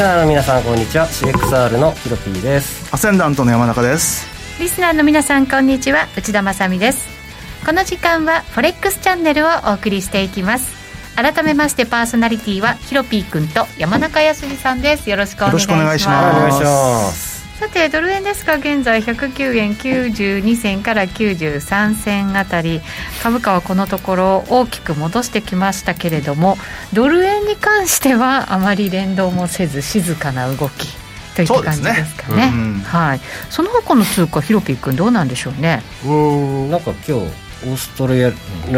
リスナーの皆さんこんにちは。CXR のヒロピーです。アセンダントの山中です。リスナーの皆さんこんにちは。内田まさです。この時間はフォレックスチャンネルをお送りしていきます。改めましてパーソナリティはヒロピー君と山中康さんです。よろしくお願いします。お願いしますさてドル円ですが現在109円92銭から93銭あたり。株価はこのところ大きく戻してきましたけれどもドル円に関してはあまり連動もせず静かな動きといった感じですかね、ね。うん、はい。その他の通貨ヒロピー君どうなんでしょうね？うんなんか今日オーストラ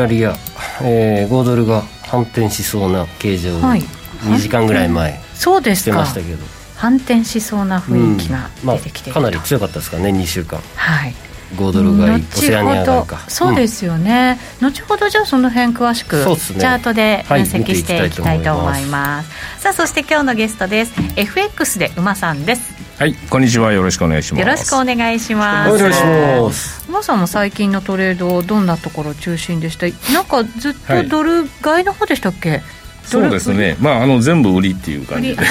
リア、えー、5ドルが反転しそうな形状を2時間ぐらい前、そうですしてましたけど反転しそうな雰囲気が出てきてる、うんまあ、かなり強かったですかね2週間。はい。5ドル買いオセアニアがそうですよね、うん、後ほどじゃあその辺詳しく、ね、チャートで分析していきたいと思います。はい、さあそして今日のゲストです。FX で馬さんです。はいこんにちは。よろしくお願いします。よろしくお願いします。お願いします。馬さんも最近のトレードどんなところ中心でした？なんかずっとドル買いの方でしたっけ、はいそうですね、まあ、あの全部売りっていう感じで。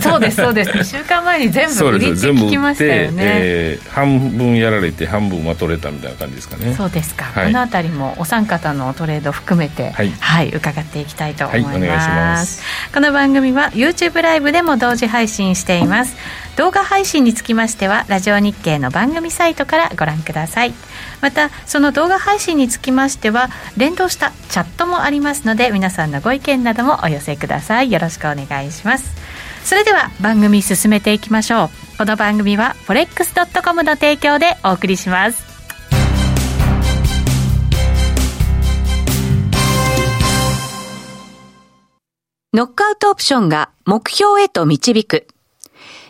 そう。で すそうです。2週間前に全部売りって聞きましたよね、えー、半分やられて半分は取れたみたいな感じですかね。そうですか、はい、この辺りもお三方のトレード含めて、はい、はい、伺っていきたいと思います。はい、お願いします。この番組は YouTube ライブでも同時配信しています動画配信につきましてはラジオ日経の番組サイトからご覧ください。またその動画配信につきましては連動したチャットもありますので皆さんのご意見などもお寄せください。よろしくお願いします。それでは番組進めていきましょう。この番組は forex.com の提供でお送りします。ノックアウトオプションが目標へと導く。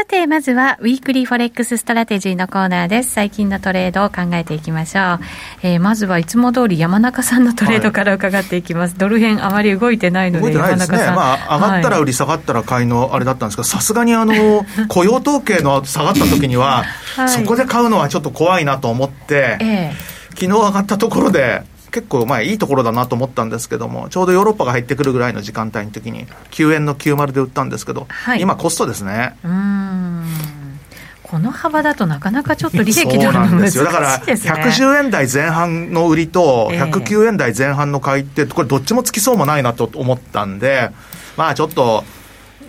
さて、まずは、 Weekly Forex Strategy のコーナーです。最近のトレードを考えていきましょう。えー、まずはいつも通り山中さんのトレードから伺っていきます。はい、ドル円あまり動いてないので、山中さん。まあ、上がったら売り、下がったら買いのあれだったんですけど、さすがにあの、雇用統計の下がった時には、はい、そこで買うのはちょっと怖いなと思って、えー、昨日上がったところで、結構まあいいところだなと思ったんですけども、ちょうどヨーロッパが入ってくるぐらいの時間帯の時に、9円の90で売ったんですけど、はい、今、コストですね。うん。この幅だとなかなかちょっと利益取るの難しいです、ね、だから110円台前半の売りと109円台前半の買いって、これどっちもつきそうもないなと思ったんで、まあちょっと、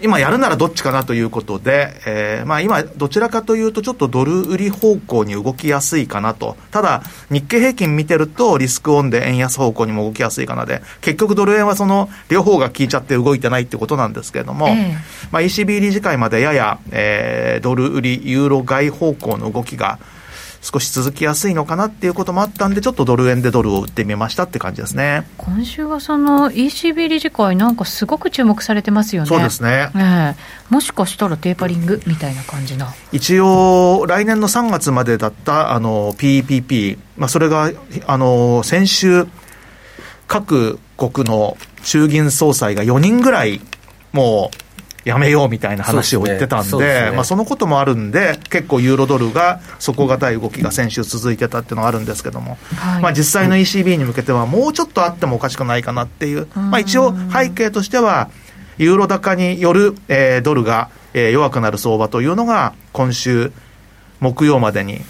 今やるならどっちかなということで、えー、まあ今、どちらかというと、ちょっとドル売り方向に動きやすいかなと。ただ、日経平均見てると、リスクオンで円安方向にも動きやすいかなで、結局ドル円はその両方が効いちゃって動いてないってことなんですけれども、えー、まあ ECB 理事会までやや、えー、ドル売り、ユーロ買い方向の動きが、少し続きやすいのかなっていうこともあったんで、ちょっとドル円でドルを売ってみましたって感じですね今週はその ECB 理事会、なんかすごく注目されてますよね。そうですね、ええもしかしたらテーパリングみたいな感じな。一応、来年の3月までだったあの PPP、まあ、それがあの先週、各国の衆議院総裁が4人ぐらい、もうやめようみたいな話を言ってたんで、そまあ、そのこともあるんで、結構ユーロドルが底堅い動きが先週続いてたっていうのがあるんですけども、はい、まあ、実際の ECB に向けては、もうちょっとあってもおかしくないかなっていう、まあ、一応、背景としては、ユーロ高による、えー、ドルが、えー、弱くなる相場というのが、今週木曜までに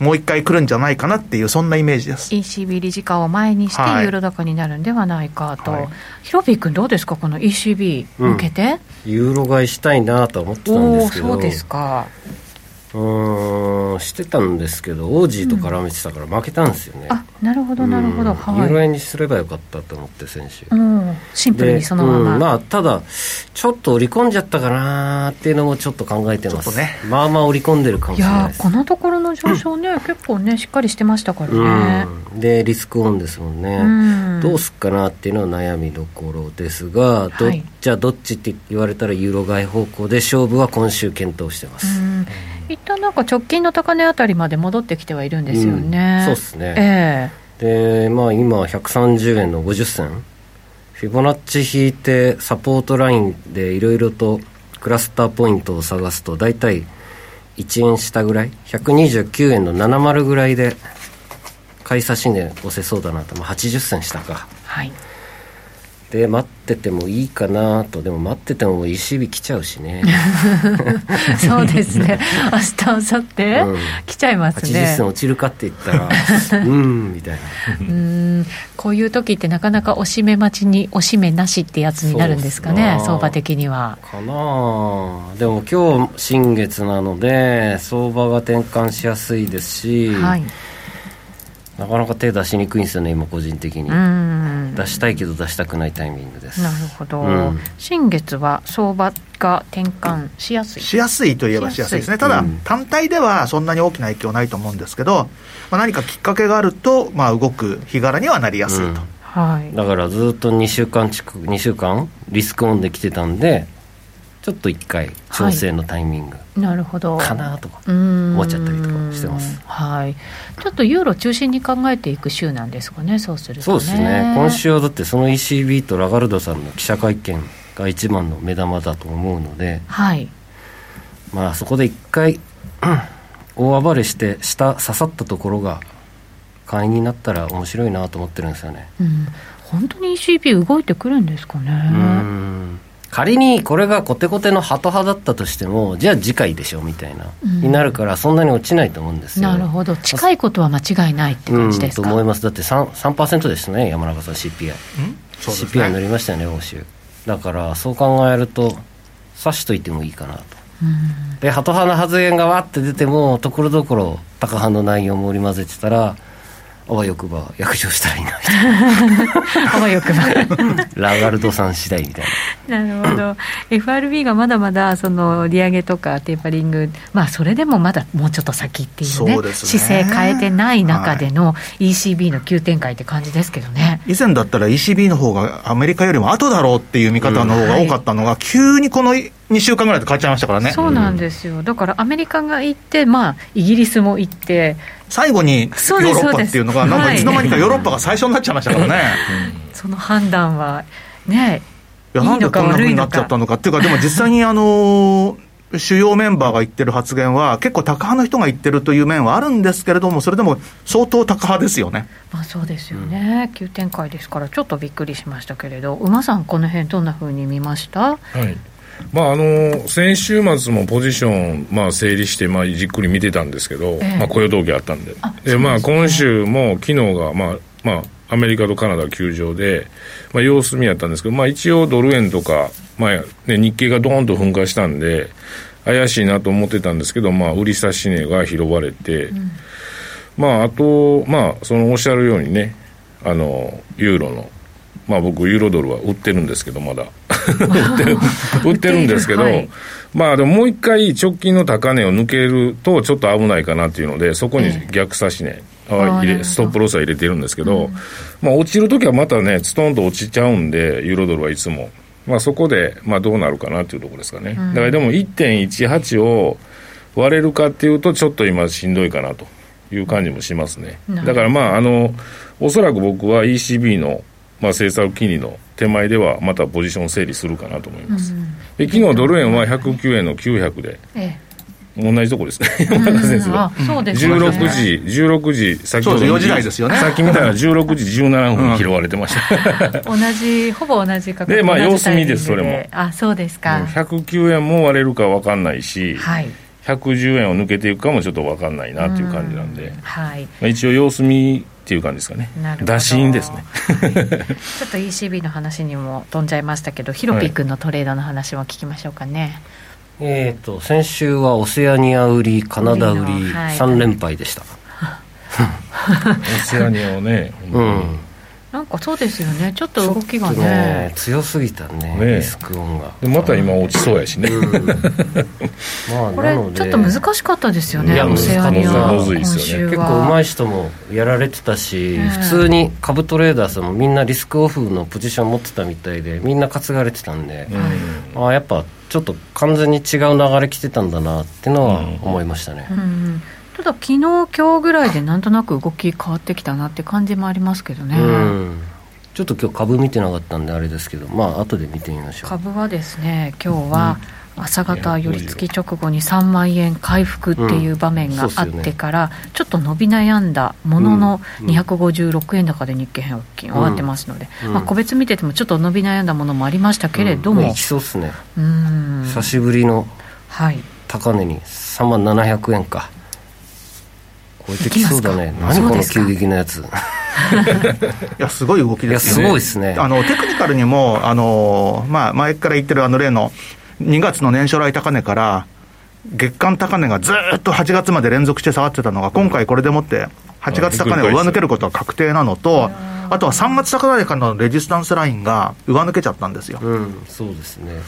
もう一回来るんじゃないかなっていう、そんなイメージです。ECB 理事会を前にして、ユーロ高になるんではないかと、はい、ヒロピー君、どうですか、この ECB 向けて、うん、ユーロ買いしたいなと思ってたんですけど、そうですか。うんしてたんですけどオージーと絡めてたから負けたんですよね、うん、あなるほどなるほど、はい、ユーロ円にすればよかったと思って選手、うん、シンプルにそのまま、うん、まあただちょっと織り込んじゃったかなっていうのもちょっと考えてます。ね。まあまあ織り込んでるかもしれないです。いやこのところの上昇ね、結構ねしっかりしてましたからね、でリスクオンですもんね、どうすっかなっていうのは悩みどころですがど、はい、じゃあどっちって言われたらユーロ買い方向で勝負は今週検討してます、一旦なんか直近の高値あたりまで戻ってきてはいるんですよね、うん、そうですね、えー、でまあ今130円の50銭。フィボナッチ引いてサポートラインでいろいろとクラスターポイントを探すと大体1円下ぐらい。129円の70ぐらいで買い差し値押せそうだなと、まあ、80銭下か。はいで待っててもいいかなと。でも待ってても石火来ちゃうしね。そうですね。明日明後日、うん、来ちゃいますね。80銭落ちるかって言ったら うんみたいな。うん。こういう時ってなかなかおしめ待ちにおしめなしってやつになるんですかね相場的には。かな。でも今日新月なので相場が転換しやすいですし、はいなかなか手出しにくいんですよね今個人的に。出したいけど出したくないタイミングです。なるほど、うん、新月は相場が転換しやすい。しやすいといえばしやすい。ですね。ただ、うん、単体ではそんなに大きな影響ないと思うんですけど、まあ、何かきっかけがあると、まあ、動く日柄にはなりやすいと、うん、はい、だからずっと2週間近く2週間リスクオンできてたんでちょっと一回調整のタイミング、はい、なるほど。かなとか思っちゃったりとかしてます。はい。ちょっとユーロ中心に考えていく週なんですかねそうすると、ね、そうですね。今週はだってその ECB とラガルドさんの記者会見が一番の目玉だと思うのではい。まあそこで一回 大暴れして下刺さったところが会員になったら面白いなと思ってるんですよね、うん、本当に ECB 動いてくるんですかね。うん仮にこれがコテコテのハト派だったとしてもじゃあ次回でしょみたいな、うん、になるからそんなに落ちないと思うんですよ。なるほど。近いことは間違いないって感じですか、うん、と思います。だって 3%, 3ですね山中さん CPI、ね、CPI 乗りましたよね欧州だからそう考えると指しといてもいいかなと、うん、でハト派の発言がわって出てもところどころタカ派の内容も織り交ぜてたらあわよくば約定したらいいなみたいな。あわよくば。ラガルドさん次第みたいな。なるほど。FRB がまだまだその利上げとかテーパリングまあそれでもまだもうちょっと先っていうね、ね、姿勢変えてない中での ECB の急展開って感じですけどね、以前だったら ECB の方がアメリカよりも後だろうっていう見方の方が多かったのが、うんはい、急にこの2週間ぐらいで変わっちゃいましたからね。そうなんですよ。だからアメリカが行ってまあイギリスも行って最後にヨーロッパっていうのが、なんかいつの間にかヨーロッパが最初になっちゃいましたからね。その判断はね、いやなんでこんなふうになっちゃったのかっていうか、でも実際にあの主要メンバーが言ってる発言は、結構、タカ派の人が言ってるという面はあるんですけれども、それでも相当タカ派ですよね。まあ、そうですよね、うん、急展開ですから、ちょっとびっくりしましたけれど、馬さん、この辺どんなふうに見ました？はいまあ、あの先週末もポジション、まあ、整理して、まあ、じっくり見てたんですけど、えー、まあ、雇用統計あったんで。で、まあ、今週も昨日が、まあまあ、アメリカとカナダ休場で、まあ、様子見やったんですけど、まあ、一応ドル円とか、まあね、日経がドーンと噴火したんで怪しいなと思ってたんですけど、まあ、売り差し値が拾われて、うん、まあ、あと、まあ、そのおっしゃるようにねあのユーロのまあ僕ユーロドルは売ってるんですけどまだ 売ってる 売ってるんですけど、はい、まあでももう一回直近の高値を抜けるとちょっと危ないかなっていうので、そこに逆差し値、入れストップロスは入れてるんですけど、うん、まあ落ちるときはまたね、ストンと落ちちゃうんで、ユーロドルはいつも。まあそこで、まあどうなるかなっていうところですかね。だからでも1.18を割れるかっていうと、ちょっと今しんどいかなという感じもしますね。だからまあ、あの、おそらく僕は ECB の、まあ、政策金利の手前ではまたポジション整理するかなと思います。うん、で昨日ドル円は109円の900で、ええ、同じとこです。ね、山中先生そうですね、16時、16時、先ほど。4時台ですよね。さっき見たら16時17分に拾われてました。同じ、ほぼ同じ価格で、まあ様子見です、それも。あ、そうですか。109円も割れるか分かんないし、はい、110円を抜けていくかもちょっと分かんないなっていう感じなんで、はい、まあ、一応様子見っていう感じですかね。打診ですね、はい、ちょっと ECB の話にも飛んじゃいましたけどヒロピー君のトレードの話も聞きましょうかね、はい、えっ、ー、と先週はオセアニア売りカナダ売り3連敗でした、オセアニアをね、うんなんかそうですよね、ちょっと動きがね、ね強すぎたね、ねリスクオンが。でまた今、落ちそうやしね、うん、まあ、これ、ちょっと難しかったですよね、オセアニア、結構上手い人もやられてたし、普通に株トレーダーさんもみんなリスクオフのポジション持ってたみたいで、みんな担がれてたんで、うん、あやっぱちょっと完全に違う流れ来てたんだなっていうのは思いましたね。うんただ昨日今日ぐらいでなんとなく動き変わってきたなって感じもありますけどね、ちょっと今日株見てなかったんであれですけどまあ後で見てみましょう。株はですね今日は、朝方寄り付き直後に3万円回復っていう場面があってから、ちょっと伸び悩んだものの256円高で日経平均終わってますので、まあ、個別見ててもちょっと伸び悩んだものもありましたけれども、いきそうっすね。久しぶりの高値に3万700円か超えてきそうだね。何この急激なやつ。いやすごい動きですね。すごいですね。あのテクニカルにもあの、まあ、前から言ってるあの例の2月の年初来高値から月間高値がずっと8月まで連続して下がってたのが今回これでもって8月高値を上抜けることは確定なのとあとは3月高値からのレジスタンスラインが上抜けちゃったんですよ、うん、そうですね。だ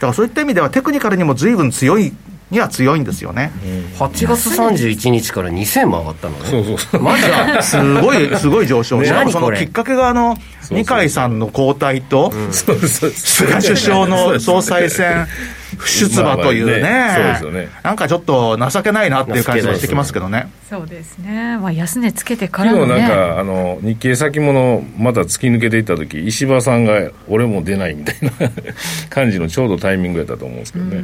からそういった意味ではテクニカルにも随分強いには強いんですよね、うん、8月31日から2000も上がったのね。そうそうそう。まだ。すごい すごい上昇しかもそのきっかけがあの二階さんの交代と、菅首相の総裁選不出馬というね、まあね。そうですよね。なんかちょっと情けないなっていう感じがしてきますけどね。そうですね、まあ、安値つけてからも、ね、なんかあの日経先物また突き抜けていった時石破さんが俺も出ないみたいな 感じのちょうどタイミングやったと思うんですけどね。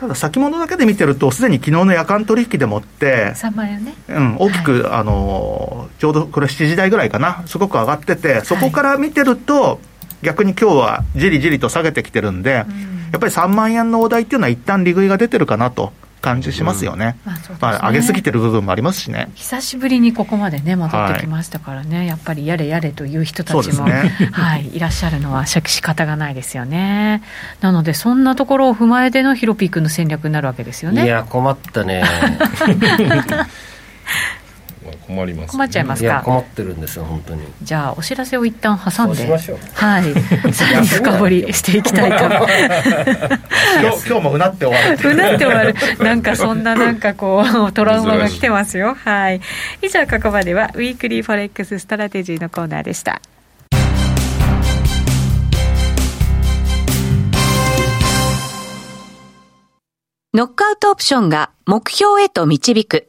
ただ先物だけで見てると、すでに昨日の夜間取引でもって、3万円ね、うん、大きく、はい、あのちょうどこれ、7時台ぐらいかな、すごく上がってて、そこから見てると、はい、逆に今日はじりじりと下げてきてるんで、うん、やっぱり3万円のお題っていうのは、一旦利食いが出てるかなと。感じしますよね、うん、まあ、ね。まあ、上げすぎてる部分もありますしね。久しぶりにここまでね戻ってきましたからね、はい、やっぱりやれやれという人たちも、ね、はい、いらっしゃるのは仕方がないですよね。なのでそんなところを踏まえてのヒロピークの戦略になるわけですよね。いや困ったね 困ります、ね、困っちゃいますか？困ってるんですよ本当に。じゃあお知らせを一旦挟んで。はい。さらに深掘りしていきたいと 今日今日もうなって終わるう。なって終わる。なんかそんななんかこう トラウマが来てますよ。はい。以上ここまでは Weekly Forex Strategy のコーナーでした。ノックアウトオプションが目標へと導く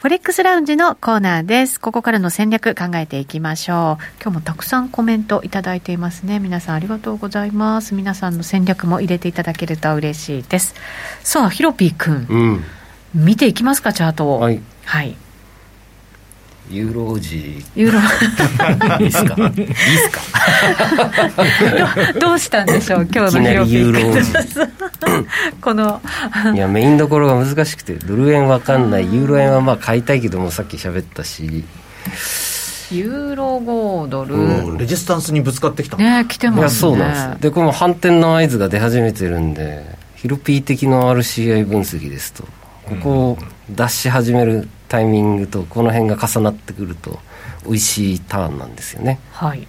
フォレックスラウンジのコーナーです。ここからの戦略考えていきましょう。今日もたくさんコメントいただいていますね。皆さんありがとうございます。皆さんの戦略も入れていただけると嬉しいです。さあ、ヒロピー君、うん、見ていきますか、チャートを。はい。はいユーロ王子ユーロいいっすか？いいっすか？どうしたんでしょう？今日のヒロピユーロ王子この。いやメインどころが難しくてドル円わかんない。ユーロ円はまあ買いたいけどもさっき喋ったし。ユーロ5ドル、うん、レジスタンスにぶつかってきた。ね来てますね。そうなんですでこの反転の合図が出始めてるんでヒロピー的の RCI 分析ですとここを出し始めるタイミングとこの辺が重なってくると美味しいターンなんですよね。はい。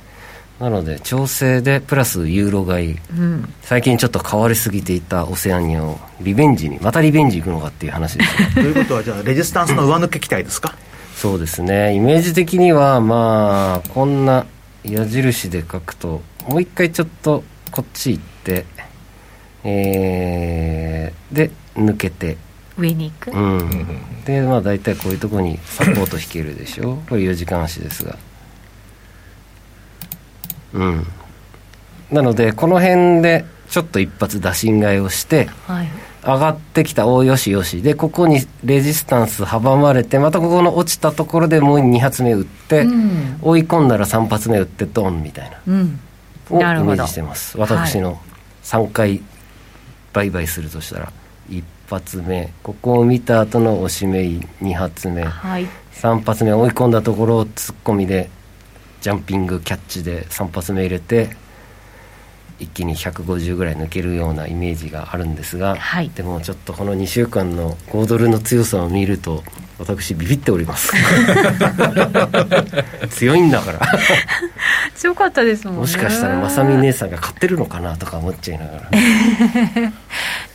なので調整でプラスユーロ買い、うん、最近ちょっと変わりすぎていたオセアニアをリベンジにまたリベンジいくのかっていう話ですねということはじゃあレジスタンスの上抜け期待ですか？そうですね。イメージ的にはまあこんな矢印で書くともう一回ちょっとこっち行ってえー、で抜けて上に行く、うん、でまあ大体こういうところにサポート引けるでしょ。これ4時間足ですが。うん。なのでこの辺でちょっと一発打診買いをして、はい、上がってきたおよしよしでここにレジスタンス阻まれてまたここの落ちたところでもう2発目打って、うん、追い込んだら3発目打ってドンみたいな、うん、をイメージしてます。私の3回売買するとしたら1発目。ここを見た後の押し目2発目、はい、3発目追い込んだところを突っ込みでジャンピングキャッチで3発目入れて一気に150ぐらい抜けるようなイメージがあるんですが、はい、でもちょっとこの2週間の5ドルの強さを見ると私ビビっております。強いんだから強かったですもんね。もしかしたらまみ姉さんが買ってるのかなとか思っちゃいながら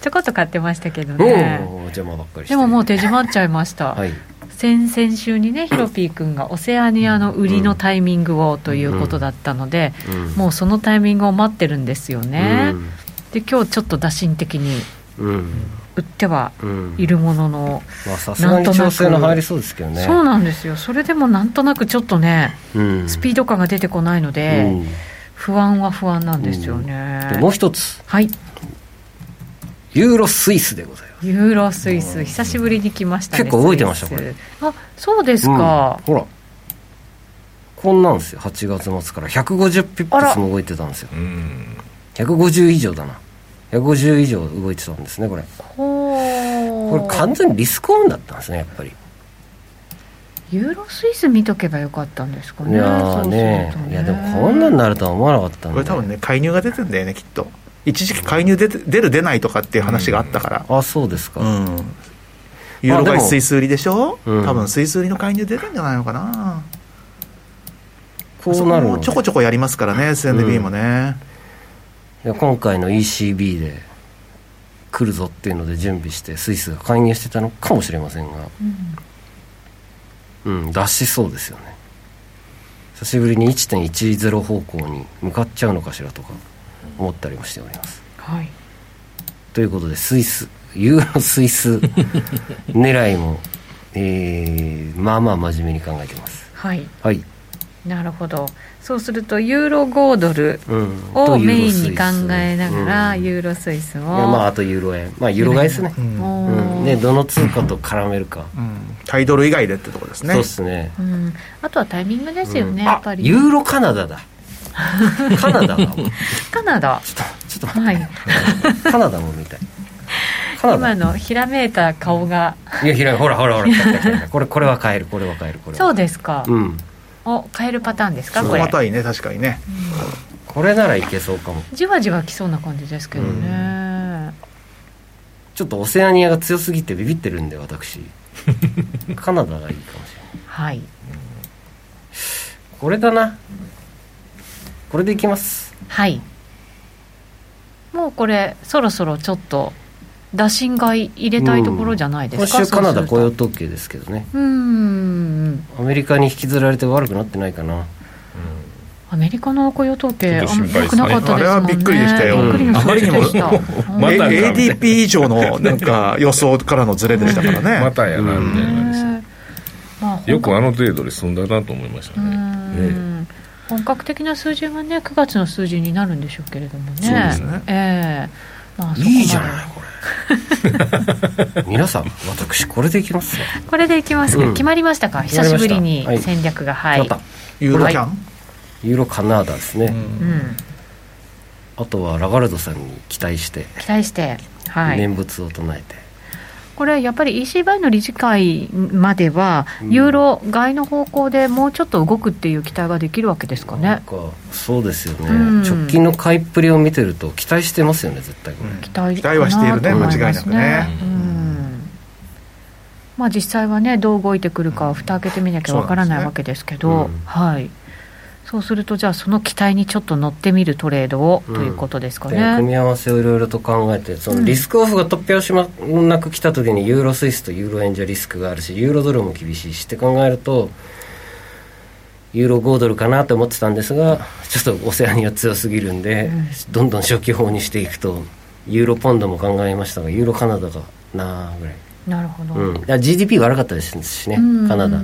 ちょこっと買ってましたけどね。邪魔ばっかりでももう手締まっちゃいました、はい。先々週にねヒロピー君がオセアニアの売りのタイミングをということだったので、うん。うん、もうそのタイミングを待ってるんですよね、うん、で今日ちょっと打診的に売ってはいるものの、さすがに調整の入りそうですけどね。そうなんですよ。それでもなんとなくちょっとね、スピード感が出てこないので、不安は不安なんですよね、もう一つ。はい。ユーロスイスでございます。ユーロスイス。久しぶりに来ましたね結構動いてましたこれ。あそうですか、うん、ほら。こんなんですよ。8月末から。150ピップスも動いてたんですよ。150以上だな150以上動いてたんですねこれ。これ完全にリスクオンだったんですねやっぱり。ユーロスイス見とけばよかったんですかね。いやね、ね、いやでもこんなになるとは思わなかったんで。これ多分ね介入が出てんだよねきっと。一時期介入出出る出ないとかっていう話があったから、うん、あそうですか、うん、ユーロ買いスイス売りでしょ、うん、多分スイス売りの介入出るんじゃないのかな。こうなるちょこちょこやりますからね SNB もね、うん、今回の ECB で来るぞっていうので準備してスイスが介入してたのかもしれませんが。うん、出しそうですよね。久しぶりに1.10方向に向かっちゃうのかしらとか思ったりもしております。はい、ということでスイスユーロスイス 狙いも、えー、まあまあ真面目に考えてます。はい、はい、なるほど。そうするとユーロ5ドルをメインに考えながら、うん、ユーロスイスを、まあ、あとユーロ円。まあユーロ買いですね、うん。ねどの通貨と絡めるか、うん、タイドル以外でってとこですね。そうですね、うん、あとはタイミングですよね、やっぱり。ユーロカナダだ。カナダカナダ。ちょっとちょっと待って、はい、カナダも見たい。今のひらめいた顔が。いやひらほらほらほらこれこれは変えるこれは変えるこれそうですか、うん、お変えるパターンですか？これ。またいね確かにね、うん、これならいけそうかも。じわじわきそうな感じですけどね、うん、ちょっとオセアニアが強すぎてビビってるんで私。カナダがいいかもしれない。はい、これだな。これでいきます。はい。もうこれそろそろちょっと打診が入れたいところじゃないですか、今週カナダ雇用統計ですけどね。うん。アメリカに引きずられて悪くなってないかな。アメリカの雇用統計、あんま良くなかったですもんね。あれはびっくりでしたよ。あまりにも、ま、ADP 以上のなんか予想からのズレでしたからね。またやな、みたい な。よくあの程度で済んだなと思いましたね。本格的な数字はね、9月の数字になるんでしょうけれどもね。そうですね。ええ。ー、まあ、いいじゃない、これ。皆さん、私、これでいきますよ。これでいきますか、うん、決まりましたか、久しぶりに戦略が。はい。ユーロキャン、ユーロカナダですね。うん。あとはラガルドさんに期待して。期待して。はい。念仏を唱えて。これやっぱり EC バイの理事会までは、ユーロ買いの方向でもうちょっと動くっていう期待ができるわけですかね。かそうですよね、うん、直近の買いっぷりを見てると、期待してますよね、絶対期待期待はしているね、間違いなくね。まあ、実際はね、どう動いてくるか、蓋開けてみなきゃわからないわけですけど、ね、はい。そうするとじゃあその期待にちょっと乗ってみるトレードを、ということですかね。組み合わせをいろいろと考えてそのリスクオフが突拍子もなく来た時にユーロスイスとユーロ円じゃリスクがあるしユーロドルも厳しいしって考えるとユーロ5ドルかなと思ってたんですがちょっとオセアニア強すぎるんで、うん、どんどん初期法にしていくとユーロポンドも考えましたがユーロカナダがなあぐらい。なるほど、うん、GDP 悪かったですしねカナダ。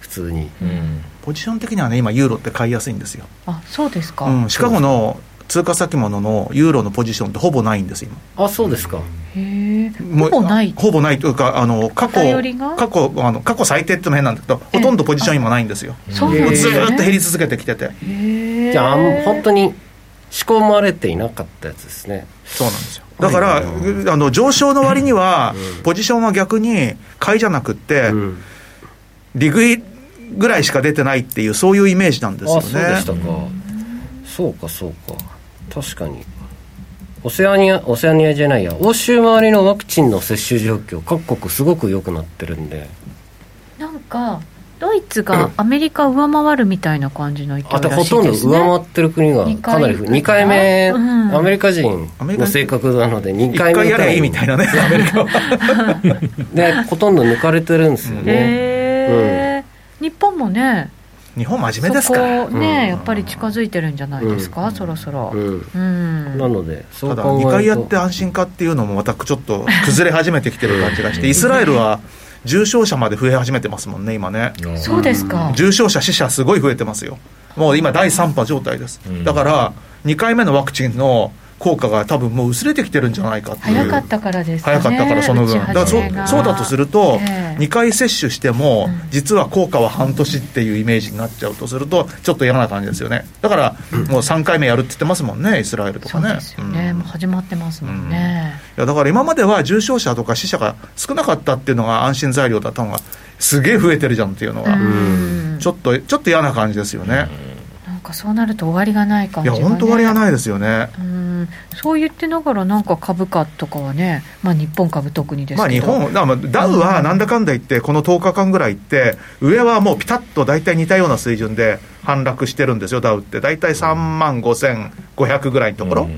普通に、うんポジション的にはね、今、ユーロって買いやすいんですよ。あそうですか、うん、シカゴの通貨先物のユーロのポジションってほぼないんです今。あそうですか。へえ。ほぼない。ほぼないというかあの過去過去あの過去最低っての変なんだけどほとんどポジション今ないんですよ。そうずっと減り続けてきてて。じゃあ本当に仕込まれていなかったやつですね。そうなんですよ。だから、あの上昇の割には、ポジションは逆に買いじゃなくって、うん、利食いぐらいしか出てないっていう、そういうイメージなんですよね。そうでしたか。そうか、そうか。確かに。オセアニア、オセアニアじゃないや、欧州周りのワクチンの接種状況、各国すごく良くなってるんで。なんか、ドイツがアメリカ上回るみたいな感じの勢いらしいです、ね、ほとんど上回ってる国がかなり2回目、うん、アメリカ人の性格なので2回目みたいいみたいなねアメリカはでほとんど抜かれてるんですよね、うん日本もね日本真面目ですか？らね、うん、やっぱり近づいてるんじゃないですか、うん、そろそろ、うん、なのでただ2回やって安心かっていうのもまたちょっと崩れ始めてきてる感じがしてイスラエルは重症者まで増え始めてますもんね今ね。そうですか。重症者死者すごい増えてますよ。もう今第3波状態です、だから2回目のワクチンの効果が多分もう薄れてきてるんじゃないかっていう。早かったからですね早かったからその分。だからそそうだとすると、えー、2回接種しても、実は効果は半年っていうイメージになっちゃうとするとちょっと嫌な感じですよね。だからもう3回目やるって言ってますもんねイスラエルとかね。そうですよね、うん、もう始まってますもんね、うん、いやだから今までは重症者とか死者が少なかったっていうのが安心材料だったのがすげえ増えてるじゃんっていうのが、ちょっとちょっと嫌な感じですよね、かそうなると終わりがない感じが、ね、いや本当終わりがないですよね、うん。そう言ってながら、なんか株価とかはね、まあ、日本株特にですまあ日本、だダウはなんだかんだ言って、この10日間ぐらいって、上はもうピタッと大体似たような水準で反落してるんですよ、ダウって、大体3万5500ぐらいのところ。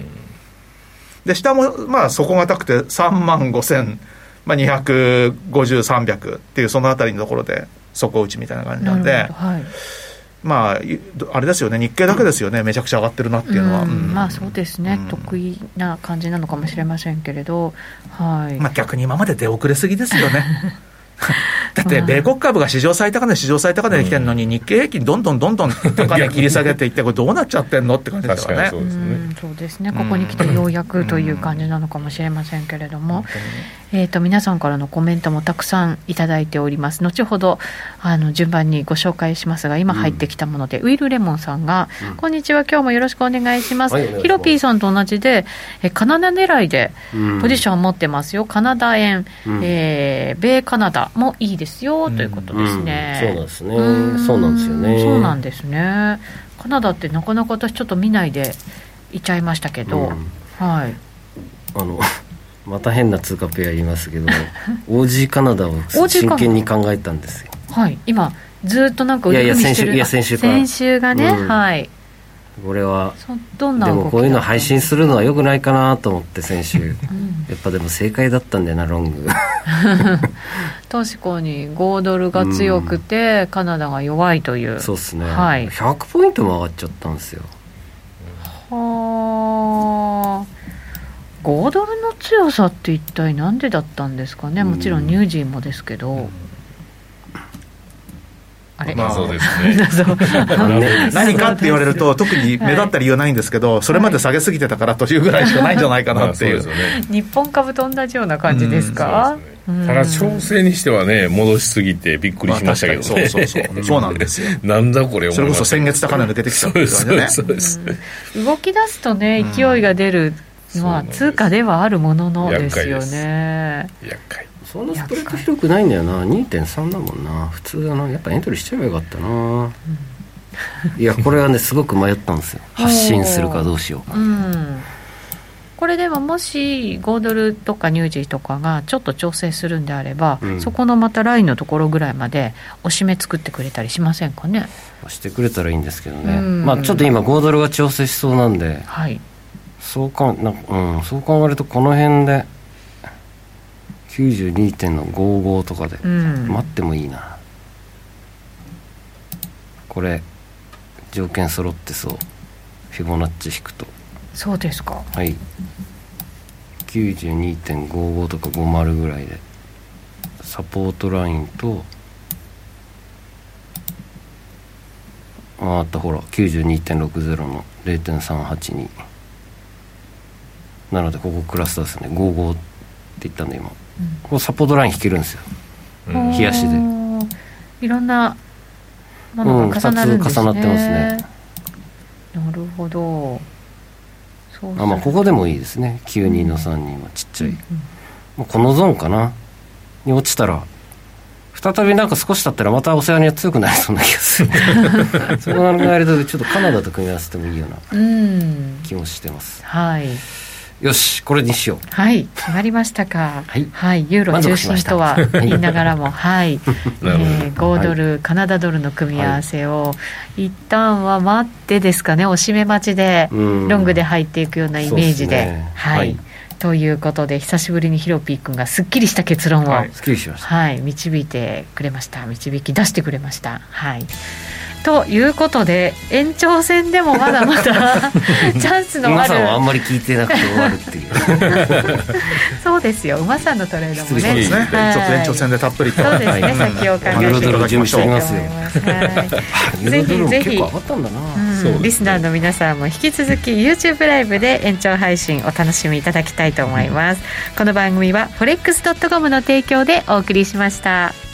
で、下もまあ底堅くて3万5250、まあ、250、300っていう、そのあたりのところで底打ちみたいな感じなんで。はいまあ、あれですよね、日経だけですよね、めちゃくちゃ上がってるなっていうのは。まあそうですね、得意な感じなのかもしれませんけれど、はいまあ、逆に今まで出遅れすぎですよね。だって米国株が史上最高値、史上最高値できてるのに、日経平均どんどんどんどん高値切り下げていって、これどうなっちゃってんのって感じですよね。そうですね。そうですね。ここに来てようやくという感じなのかもしれませんけれども、えっ、と皆さんからのコメントもたくさんいただいております。後ほどあの順番にご紹介しますが、今入ってきたもので、ウィルレモンさんが、こんにちは、今日もよろしくお願いします。ヒロピーさんと同じで、えカナダ狙いでポジションを持ってますよ。カナダ円、えー、米カナダもいいですよ、ということですね。そうなんですね。そうなんですよね。そうなんですね。カナダってなかなか私ちょっと見ないでいっちゃいましたけど、はい。あの また変な通貨ペア言いますけど OG カナダを真剣に考えたんですよはい今ずっとなんかいやいや先週いや先週先週がね、うん、はいこれは。どんなでもこういうの配信するのはよくないかなと思って先週、うん、やっぱでも正解だったんだよなロング。確かに5ドルが強くて、うん、カナダが弱いという。そうっすね、はい、100ポイントも上がっちゃったんですよ。はあ。5ドルの強さって一体何でだったんですかね？もちろんニュージーもですけど、あれまあそうですね。何かって言われると特に目立った理由はないんですけど、それまで下げすぎてたからというぐらいしかないんじゃないかなっていう。日本株と同じような感じですか、ただ調整にしてはね戻しすぎてびっくりしましたけどね、そうそうそう。そうなんですよ。なんだこれそれこそ先月高値が出てきたっていう感じねそうです。動き出すとね勢いが出る、まあ、通貨ではあるもののですよね。厄介そんなスプレッド広くないんだよな。2.3だもんな。普通だなやっぱエントリーしちゃえばよかったな、うん、いやこれはねすごく迷ったんですよ。発信するかどうしようか、うん、これでももし5ドルとかニュージーとかがちょっと調整するんであれば、うん、そこのまたラインのところぐらいまでおしめ作ってくれたりしませんかね。してくれたらいいんですけどね、まあちょっと今5ドルが調整しそうなんで、はい、そうかな、うん、そう考えるとこの辺で92.55とかで待ってもいいな、これ条件揃ってそう。フィボナッチ引くと。そうですか。はい。92.55とか50ぐらいで。サポートラインとああったほら92.60の0.382なのでここクラスターですね55って言ったんで今、うん、ここサポートライン引けるんですよ、うん、冷やしで。いろんなものが重なるんですね、うん、重なってますね。なるほど。あまあここでもいいですね。92の3人はちっちゃい、うんうん、このゾーンかな。に落ちたら再びなんか少し経ったらまたオセアニア強くなりそうな気がする。そう考えるとちょっとカナダと組み合わせてもいいような気もしてます、はいよしこれにしよう。はい決まりましたか。はい、はい、ユーロ中心とは言いながらも はい、えー、5ドル、はい、カナダドルの組み合わせを、はい、一旦は待ってですかねおしめ待ちでロングで入っていくようなイメージで、ね、はい、はい。ということで久しぶりにヒロピー君がすっきりした結論を、はい、はい、導いてくれました。導き出してくれました。はいということで延長戦でもまだまだ チャンスのある。馬さんはあんまり聞いてなくて終わるっていう。そうですよ。馬さんのトレードもね。ね、はい、ちょっと延長戦でたっぷりと。そうですね、先を考えていただきましょうぜひぜひ、うん、リスナーの皆さんも引き続き YouTube ライブで延長配信お楽しみいただきたいと思います、この番組は forex.com の提供でお送りしました